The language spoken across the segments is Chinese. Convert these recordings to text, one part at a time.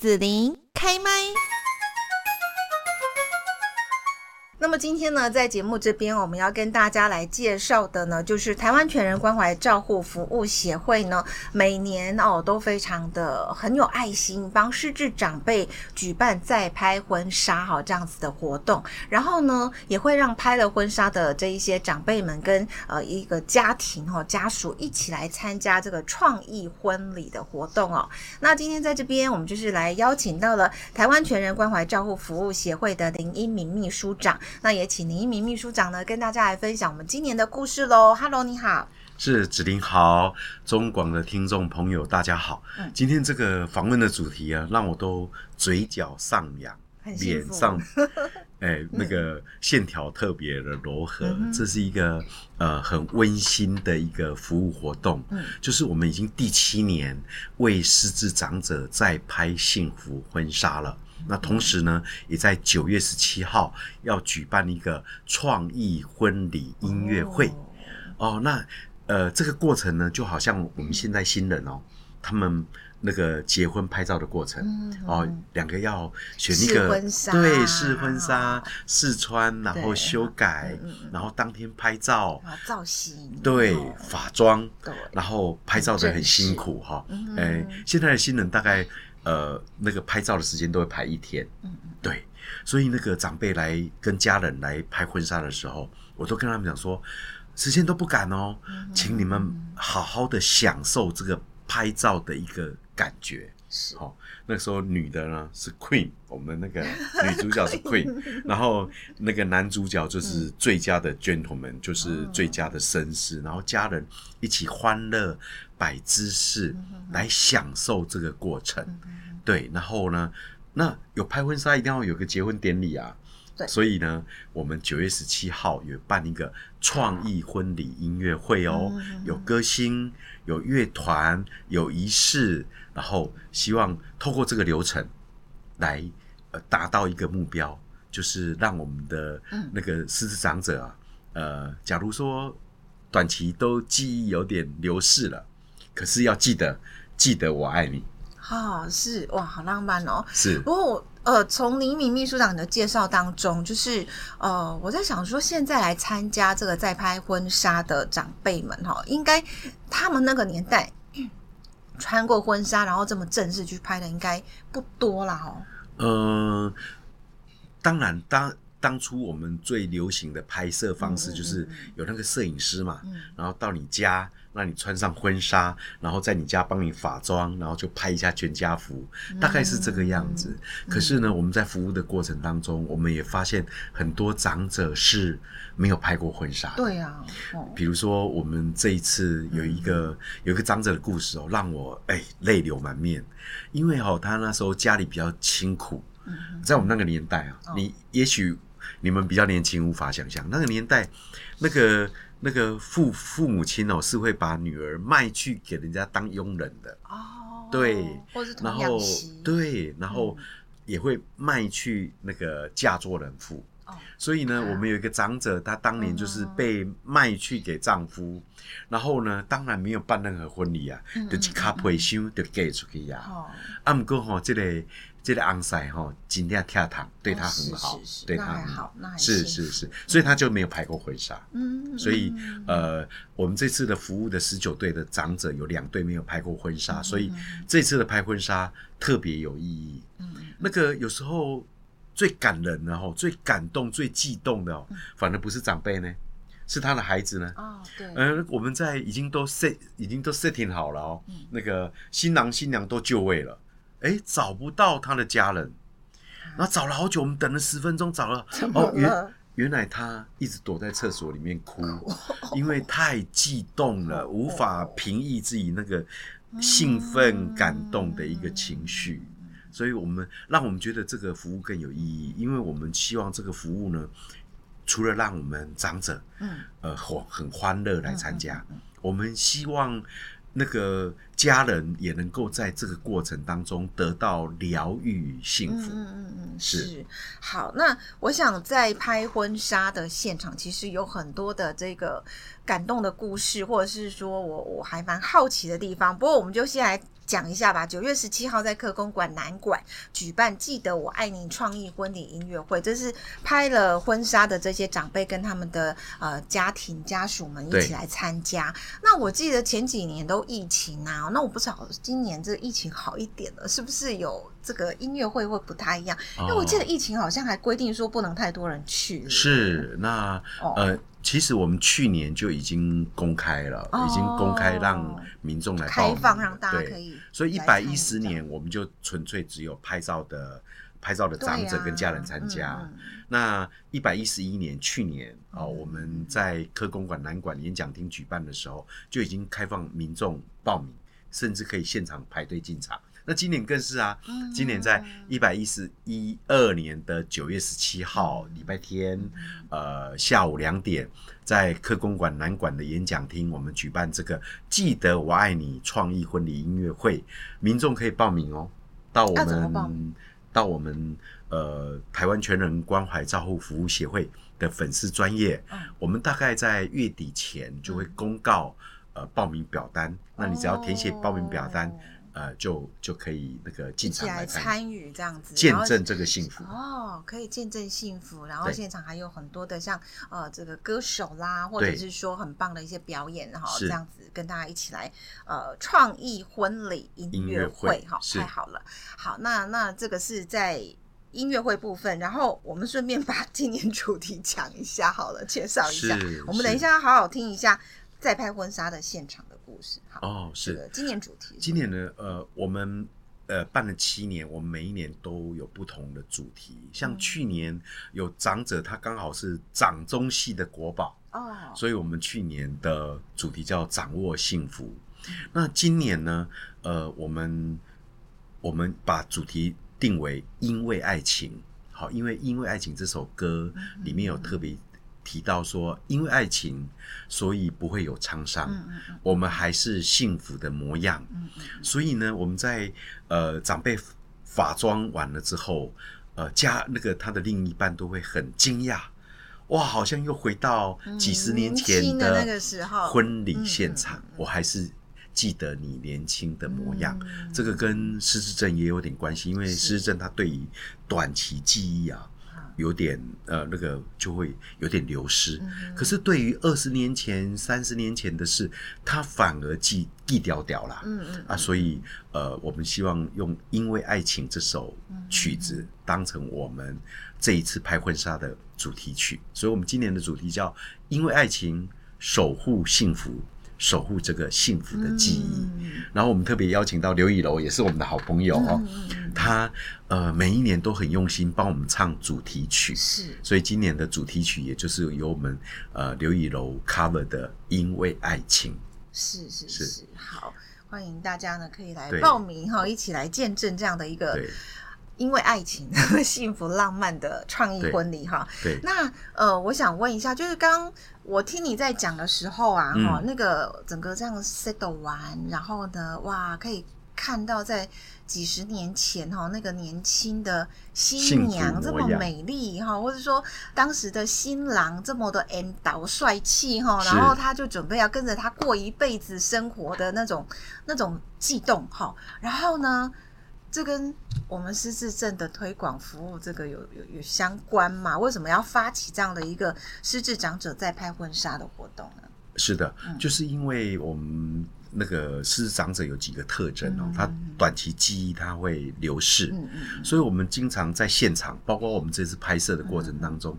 子琳开麦。那么今天呢，在节目这边，我们要跟大家来介绍的呢，就是台湾全人关怀照护服务协会呢，每年哦都非常的很有爱心，帮失智长辈举办再拍婚纱哈这样子的活动，然后呢，也会让拍了婚纱的这一些长辈们跟呃一个家庭哈家属一起来参加这个创意婚礼的活动哦。那今天在这边，我们就是来邀请到了台湾全人关怀照护服务协会的林一鸣秘书长。那也请林一鸣秘书长呢，跟大家来分享我们今年的故事喽。Hello，你好，是子琳好，中广的听众朋友大家好。嗯，今天这个访问的主题啊，让我都嘴角上扬，脸上 哎那个线条特别的柔和。嗯、这是一个呃很温馨的一个服务活动，嗯，就是我们已经第七年为失智长者在拍幸福婚纱了。那同时呢，也在九月十七号要举办一个创意婚礼音乐会。哦，哦。那呃，这个过程呢，就好像我们现在新人哦，他们那个结婚拍照的过程、嗯、哦，两个要选一个婚纱。对试婚纱试穿，然后修改，然后当天拍照造型。对发妆，然后拍照的很辛苦哈。哎，现在的新人大概。呃，那个拍照的时间都会排一天，嗯，对，所以那个长辈来跟家人来拍婚纱的时候，我都跟他们讲说，时间都不赶哦，嗯，请你们好好的享受这个拍照的一个感觉。是，哦，那个时候女的呢是 Queen，我们那个 女主角是 Queen，然后那个男主角就是最佳的 Gentleman，嗯，就是最佳的绅士，然后家人一起欢乐摆姿势来享受这个过程。对，然后呢，那有拍婚纱一定要有个结婚典礼啊。对，所以呢，我们九月十七号有办一个创意婚礼音乐会哦，有歌星，有乐团，有仪式。然后希望透过这个流程来呃达到一个目标，就是让我们的那个狮子长者啊，呃，假如说短期都记忆有点流逝了，可是要记得记得我爱你。哦，是哇，好浪漫哦。是。不过呃，从黎明秘书长的介绍当中，就是呃，我在想说，现在来参加这个在拍婚纱的长辈们哈，应该他们那个年代。穿过婚纱，然后这么正式去拍的，应该不多啦哦。呃，当然，当当初我们最流行的拍摄方式就是有那个摄影师嘛，然后到你家。让你穿上婚纱，然后在你家帮你化妆，然后就拍一下全家福，大概是这个样子。嗯、可是呢，我们在服务的过程当中，我们也发现很多长者是没有拍过婚纱。对啊，哦、比如说我们这一次有一个、嗯、有一个长者的故事哦，让我哎泪流满面，因为哦他那时候家里比较清苦，在我们那个年代啊，嗯、你也许你们比较年轻无法想象。那个年代那个。那个父父母亲哦，是会把女儿卖去给人家当佣人的。哦，对，然后对，然后也会卖去那个嫁做人妇哦。所以呢，我们有一个长者，她当年就是被卖去给丈夫，然后呢，当然没有办任何婚礼啊，就是卡配箱就嫁出去呀。哦，啊，不过吼，这个。这个昂塞哈，今天跳糖对他很好，哦、是是是对他很好，是是是，所以他就没有拍过婚纱。嗯，所以呃，我们这次的服务的十九对的长者有两对没有拍过婚纱，嗯、所以这次的拍婚纱特别有意义。嗯，那个有时候最感人的哈，最感动、最激动的哦，反而不是长辈呢，是他的孩子呢。哦，对。嗯、呃，我们在已经都 set 已经都 setting 好了哦，嗯、那个新郎新娘都就位了。哎，找不到他的家人，然后找了好久，我们等了十分钟，找了，了哦，原原来他一直躲在厕所里面哭，因为太激动了，无法平抑自己那个兴奋、感动的一个情绪，所以我们让我们觉得这个服务更有意义，因为我们希望这个服务呢，除了让我们长者，嗯，呃，很很欢乐来参加，我们希望。那个家人也能够在这个过程当中得到疗愈与幸福。嗯嗯嗯，是。好，那我想在拍婚纱的现场，其实有很多的这个感动的故事，或者是说我我还蛮好奇的地方。不过，我们就先来讲一下吧。九月十七号在客公馆南馆举办“记得我爱你”创意婚礼音乐会，这是拍了婚纱的这些长辈跟他们的呃家庭家属们一起来参加。那我记得前几年都疫情啊，那我不知道今年这疫情好一点了，是不是有这个音乐会会不太一样？因为我记得疫情好像还规定说不能太多人去。是，那呃。其实我们去年就已经公开了，哦、已经公开让民众来报名，开放让大家可以。所以一百一十年我们就纯粹只有拍照的拍照的长者跟家人参加。啊嗯嗯、那一百一十一年去年啊、哦，我们在科公馆南馆演讲厅举办的时候，就已经开放民众报名，甚至可以现场排队进场。那今年更是啊，今年在一百一十一二年的九月十七号礼拜天，呃，下午两点，在科公馆南馆的演讲厅，我们举办这个“记得我爱你”创意婚礼音乐会，民众可以报名哦。到我们到我们呃台湾全人关怀照护服务协会的粉丝专业，我们大概在月底前就会公告呃报名表单，那你只要填写报名表单。呃，就就可以那个进场来参与这样子，见证这个幸福哦，可以见证幸福。然后现场还有很多的像呃这个歌手啦，或者是说很棒的一些表演哈，这样子跟大家一起来呃创意婚礼音乐会哈，太好了。好，那那这个是在音乐会部分，然后我们顺便把今年主题讲一下好了，介绍一下。我们等一下要好好听一下在拍婚纱的现场的故事。好哦，是的，今年主题。今年呢，呃，我们呃办了七年，我们每一年都有不同的主题。像去年有长者，他刚好是掌中戏的国宝哦，所以我们去年的主题叫掌握幸福。那今年呢，呃，我们我们把主题定为因为爱情。好，因为因为爱情这首歌里面有特别。提到说，因为爱情，所以不会有沧桑，嗯嗯、我们还是幸福的模样。所以呢，我们在呃长辈法妆完了之后，呃家那个他的另一半都会很惊讶，哇，好像又回到几十年前的那个时候。婚礼现场，我还是记得你年轻的模样。嗯、这个跟失智症也有点关系，因为失智症它对于短期记忆啊。有点呃，那个就会有点流失。嗯、可是对于二十年前、三十年前的事，它反而记记掉掉了。嗯嗯啊，所以呃，我们希望用《因为爱情》这首曲子当成我们这一次拍婚纱的主题曲。所以，我们今年的主题叫《因为爱情，守护幸福》。守护这个幸福的记忆，嗯、然后我们特别邀请到刘以柔，也是我们的好朋友哦。嗯、他呃每一年都很用心帮我们唱主题曲，是，所以今年的主题曲也就是由我们呃刘以柔 cover 的《因为爱情》。是是是，是。好，欢迎大家呢可以来报名哈，对一起来见证这样的一个。因为爱情，幸福浪漫的创意婚礼哈。对，那呃，我想问一下，就是刚我听你在讲的时候啊，哈、嗯，那个整个这样 settle 完，然后呢，哇，可以看到在几十年前哈，那个年轻的新娘这么美丽哈，或者说当时的新郎这么的 and 帅气哈，然后他就准备要跟着他过一辈子生活的那种那种悸动哈，然后呢？这跟我们失智症的推广服务这个有有有相关吗？为什么要发起这样的一个失智长者在拍婚纱的活动呢？是的，嗯、就是因为我们那个失智长者有几个特征哦，嗯、他短期记忆他会流逝，所以我们经常在现场，包括我们这次拍摄的过程当中，嗯、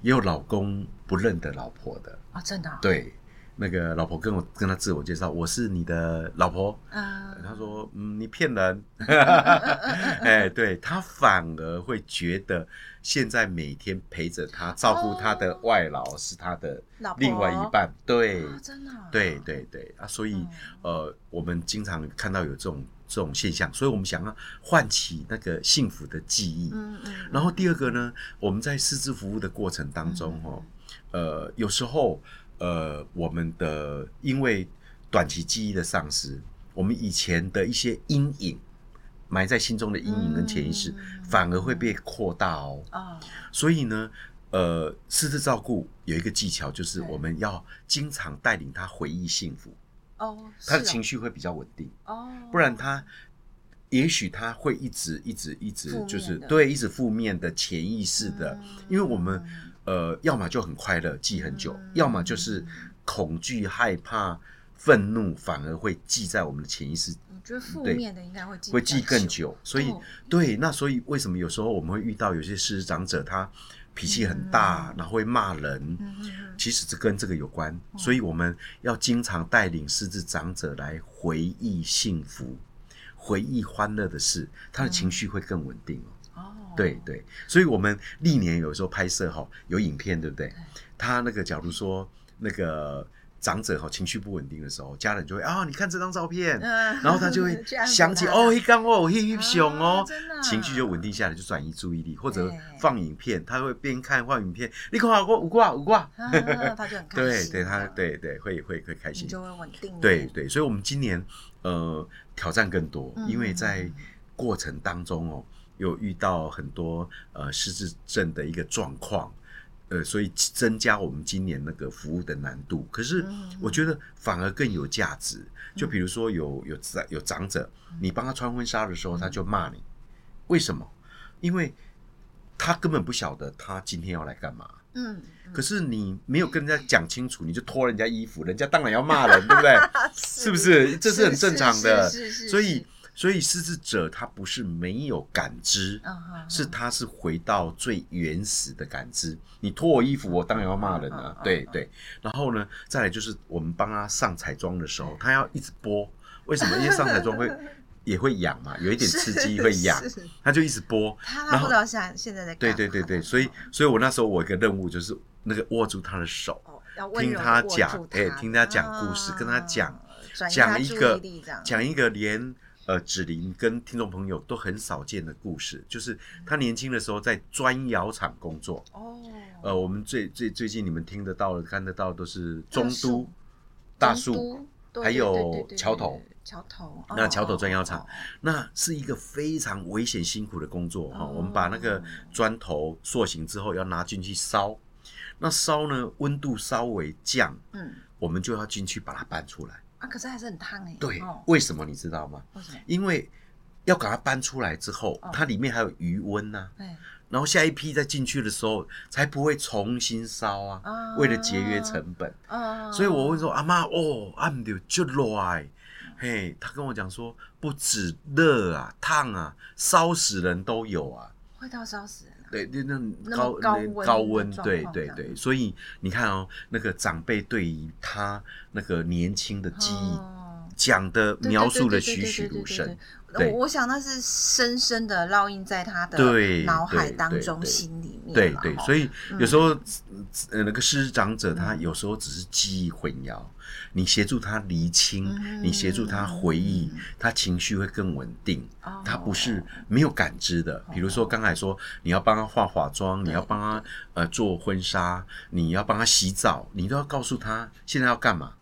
也有老公不认得老婆的啊、哦，真的、哦、对。那个老婆跟我跟他自我介绍，我是你的老婆。Uh, 他说：“嗯，你骗人。”哎，对，他反而会觉得现在每天陪着他、照顾他的外劳是他的另外一半。Oh, 对，oh, 真的。对对对啊，所以、嗯、呃，我们经常看到有这种这种现象，所以我们想要唤起那个幸福的记忆。嗯嗯。然后第二个呢，我们在失智服务的过程当中，哦，呃，有时候。呃，我们的因为短期记忆的丧失，我们以前的一些阴影埋在心中的阴影跟潜意识，嗯、反而会被扩大哦。哦，所以呢，呃，失智照顾有一个技巧，就是我们要经常带领他回忆幸福。哦，他的情绪会比较稳定。哦，不然他也许他会一直一直一直就是对一直负面的潜意识的，因为我们呃要么就很快乐记很久，要么就是恐惧害怕愤怒反而会记在我们的潜意识。我觉得负面的应该会记会记更久，所以对那所以为什么有时候我们会遇到有些师长者他。脾气很大，然后会骂人，其实这跟这个有关，所以我们要经常带领失智长者来回忆幸福、回忆欢乐的事，他的情绪会更稳定哦。对对，所以我们历年有时候拍摄哈，有影片对不对？他那个假如说那个。长者哈情绪不稳定的时候，家人就会啊，你看这张照片，嗯、然后他就会 想起哦，一刚哦，嘿嘿熊哦，情绪就稳定下来，就转移注意力，或者放影片，他会边看放影片，你看我五挂五挂，他就很开心，对对，他对对会会会开心，就会稳定，对对，所以我们今年呃挑战更多，因为在过程当中哦，有遇到很多呃失智症的一个状况。呃，所以增加我们今年那个服务的难度。可是我觉得反而更有价值。就比如说有有长有长者，你帮他穿婚纱的时候，他就骂你，为什么？因为他根本不晓得他今天要来干嘛。嗯。可是你没有跟人家讲清楚，你就脱人家衣服，人家当然要骂人，对不对？是不是？这是很正常的。所以。所以失智者他不是没有感知，是他是回到最原始的感知。你脱我衣服，我当然要骂人了。对对。然后呢，再来就是我们帮他上彩妆的时候，他要一直播。为什么？因为上彩妆会也会痒嘛，有一点刺激会痒，他就一直播。他不知道现现在在。对对对对，所以所以我那时候我一个任务就是那个握住他的手，听他讲，哎，听他讲故事，跟他讲讲一个讲一个连。呃，芷玲跟听众朋友都很少见的故事，就是他年轻的时候在砖窑厂工作。哦，呃，我们最最最近你们听得到的、看得到的都是中都大树，还有桥头桥头。那桥头砖窑厂，那是一个非常危险辛苦的工作哈。我们把那个砖头塑形之后，要拿进去烧。那烧呢，温度稍微降，嗯，我们就要进去把它搬出来。啊，可是还是很烫哎。对，为什么你知道吗？为什么？因为要把它搬出来之后，它里面还有余温呐。对。然后下一批再进去的时候，才不会重新烧啊。为了节约成本。所以我会说，阿妈哦，阿姆就就热。嘿，他跟我讲说，不止热啊，烫啊，烧死人都有啊。会到烧死人。对，那那高高温，对对对，所以你看哦，那个长辈对于他那个年轻的记忆讲的描述的栩栩如生，我我想那是深深的烙印在他的脑海当中、心里面。对对，所以有时候呃，那个失长者他有时候只是记忆混淆。你协助他厘清，你协助他回忆，他情绪会更稳定。他不是没有感知的。比如说刚才说，你要帮他化化妆，你要帮他呃做婚纱，你要帮他洗澡，你都要告诉他现在要干嘛。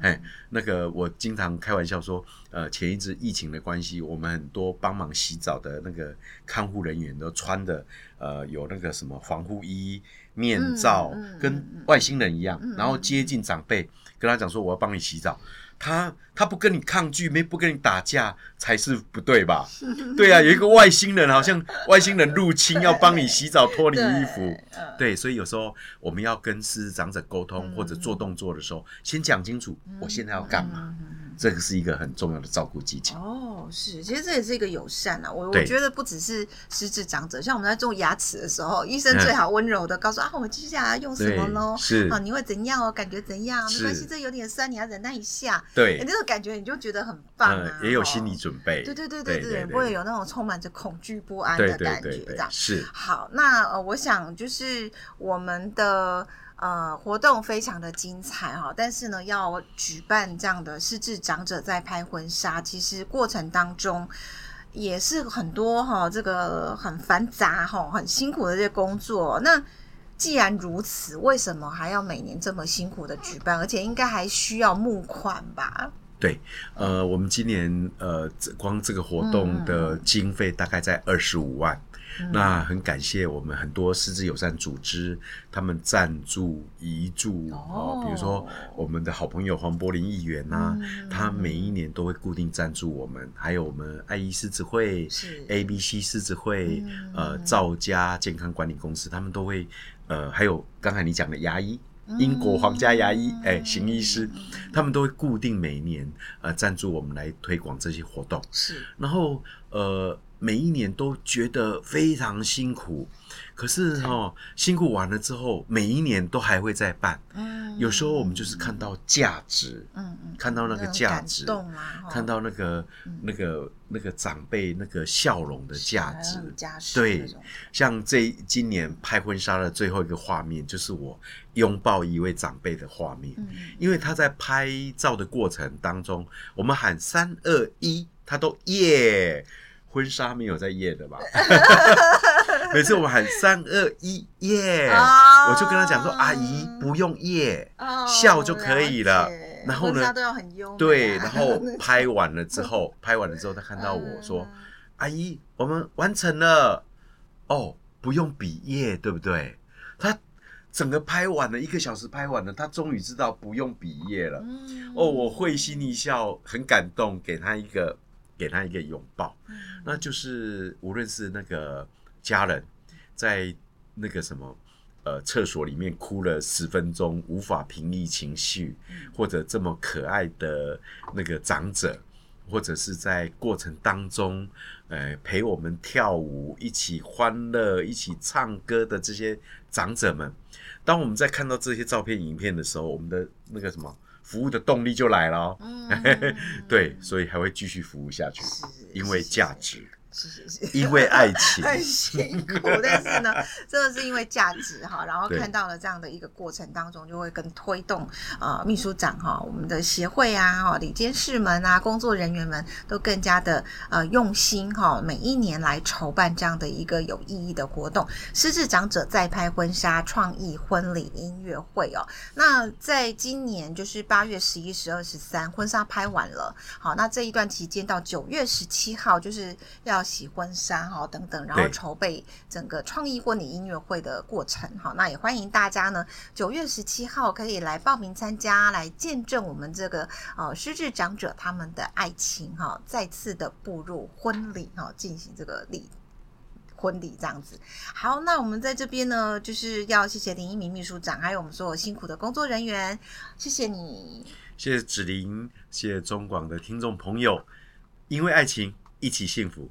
哎，那个我经常开玩笑说，呃，前一阵疫情的关系，我们很多帮忙洗澡的那个看护人员都穿的呃有那个什么防护衣、面罩，跟外星人一样，然后接近长辈。跟他讲说，我要帮你洗澡，他他不跟你抗拒，没不跟你打架才是不对吧？对啊，有一个外星人，好像外星人入侵要帮你洗澡脱离衣服，对，所以有时候我们要跟失智长者沟通或者做动作的时候，先讲清楚我现在要干嘛。这个是一个很重要的照顾技巧哦，是，其实这也是一个友善啊。我我觉得不只是失智长者，像我们在做牙齿的时候，医生最好温柔的告诉啊，我接下来用什么喽？是啊，你会怎样哦？感觉怎样？没关系，这有点酸，你要忍耐一下。对，那种感觉你就觉得很棒啊，也有心理准备。对对对对对，不会有那种充满着恐惧不安的感觉，这样是。好，那呃，我想就是我们的。呃，活动非常的精彩哈，但是呢，要举办这样的失智长者在拍婚纱，其实过程当中也是很多哈，这个很繁杂哈，很辛苦的这些工作。那既然如此，为什么还要每年这么辛苦的举办？而且应该还需要募款吧？对，呃，我们今年呃，光这个活动的经费大概在二十五万。嗯、那很感谢我们很多失智友善组织，他们赞助遗助哦，比如说我们的好朋友黄柏林议员呐、啊，嗯、他每一年都会固定赞助我们，还有我们爱医狮子会、ABC 狮子会、嗯、呃赵家健康管理公司，他们都会呃，还有刚才你讲的牙医。英国皇家牙医，哎，行医师，他们都会固定每年呃赞助我们来推广这些活动。是，然后呃每一年都觉得非常辛苦，可是哦辛苦完了之后，每一年都还会再办。嗯，有时候我们就是看到价值，嗯嗯，看到那个价值，看到那个那个那个长辈那个笑容的价值。对，像这今年拍婚纱的最后一个画面，就是我。拥抱一位长辈的画面，因为他在拍照的过程当中，我们喊三二一，他都耶，婚纱没有在夜的吧？每次我们喊三二一耶，我就跟他讲说：“阿姨不用耶，笑就可以了。”然后呢，对，然后 拍完了之后，拍完了之后，他看到我说：“阿姨，我们完成了。”哦，不用比耶，对不对？他。整个拍完了，一个小时拍完了，他终于知道不用比耶了。嗯、哦，我会心一笑，很感动，给他一个，给他一个拥抱。嗯、那就是无论是那个家人，在那个什么呃厕所里面哭了十分钟，无法平抑情绪，嗯、或者这么可爱的那个长者，或者是在过程当中，呃，陪我们跳舞、一起欢乐、一起唱歌的这些长者们。当我们在看到这些照片、影片的时候，我们的那个什么服务的动力就来了哦。嗯，对，所以还会继续服务下去，因为价值。是是是，因为爱情很辛苦，但是呢，真的是因为价值哈，然后看到了这样的一个过程当中，就会更推动呃秘书长哈，我们的协会啊哈，理监事们啊，工作人员们都更加的呃用心哈，每一年来筹办这样的一个有意义的活动，失智长者再拍婚纱创意婚礼音乐会哦。那在今年就是八月十一、十二、十三，婚纱拍完了，好，那这一段期间到九月十七号就是要。要洗婚纱哈等等，然后筹备整个创意婚礼音乐会的过程哈，那也欢迎大家呢，九月十七号可以来报名参加，来见证我们这个呃失智长者他们的爱情哈，再次的步入婚礼哈，进行这个礼婚礼这样子。好，那我们在这边呢，就是要谢谢林一鸣秘书长，还有我们所有辛苦的工作人员，谢谢你，谢谢芷玲，谢谢中广的听众朋友，因为爱情。一起幸福。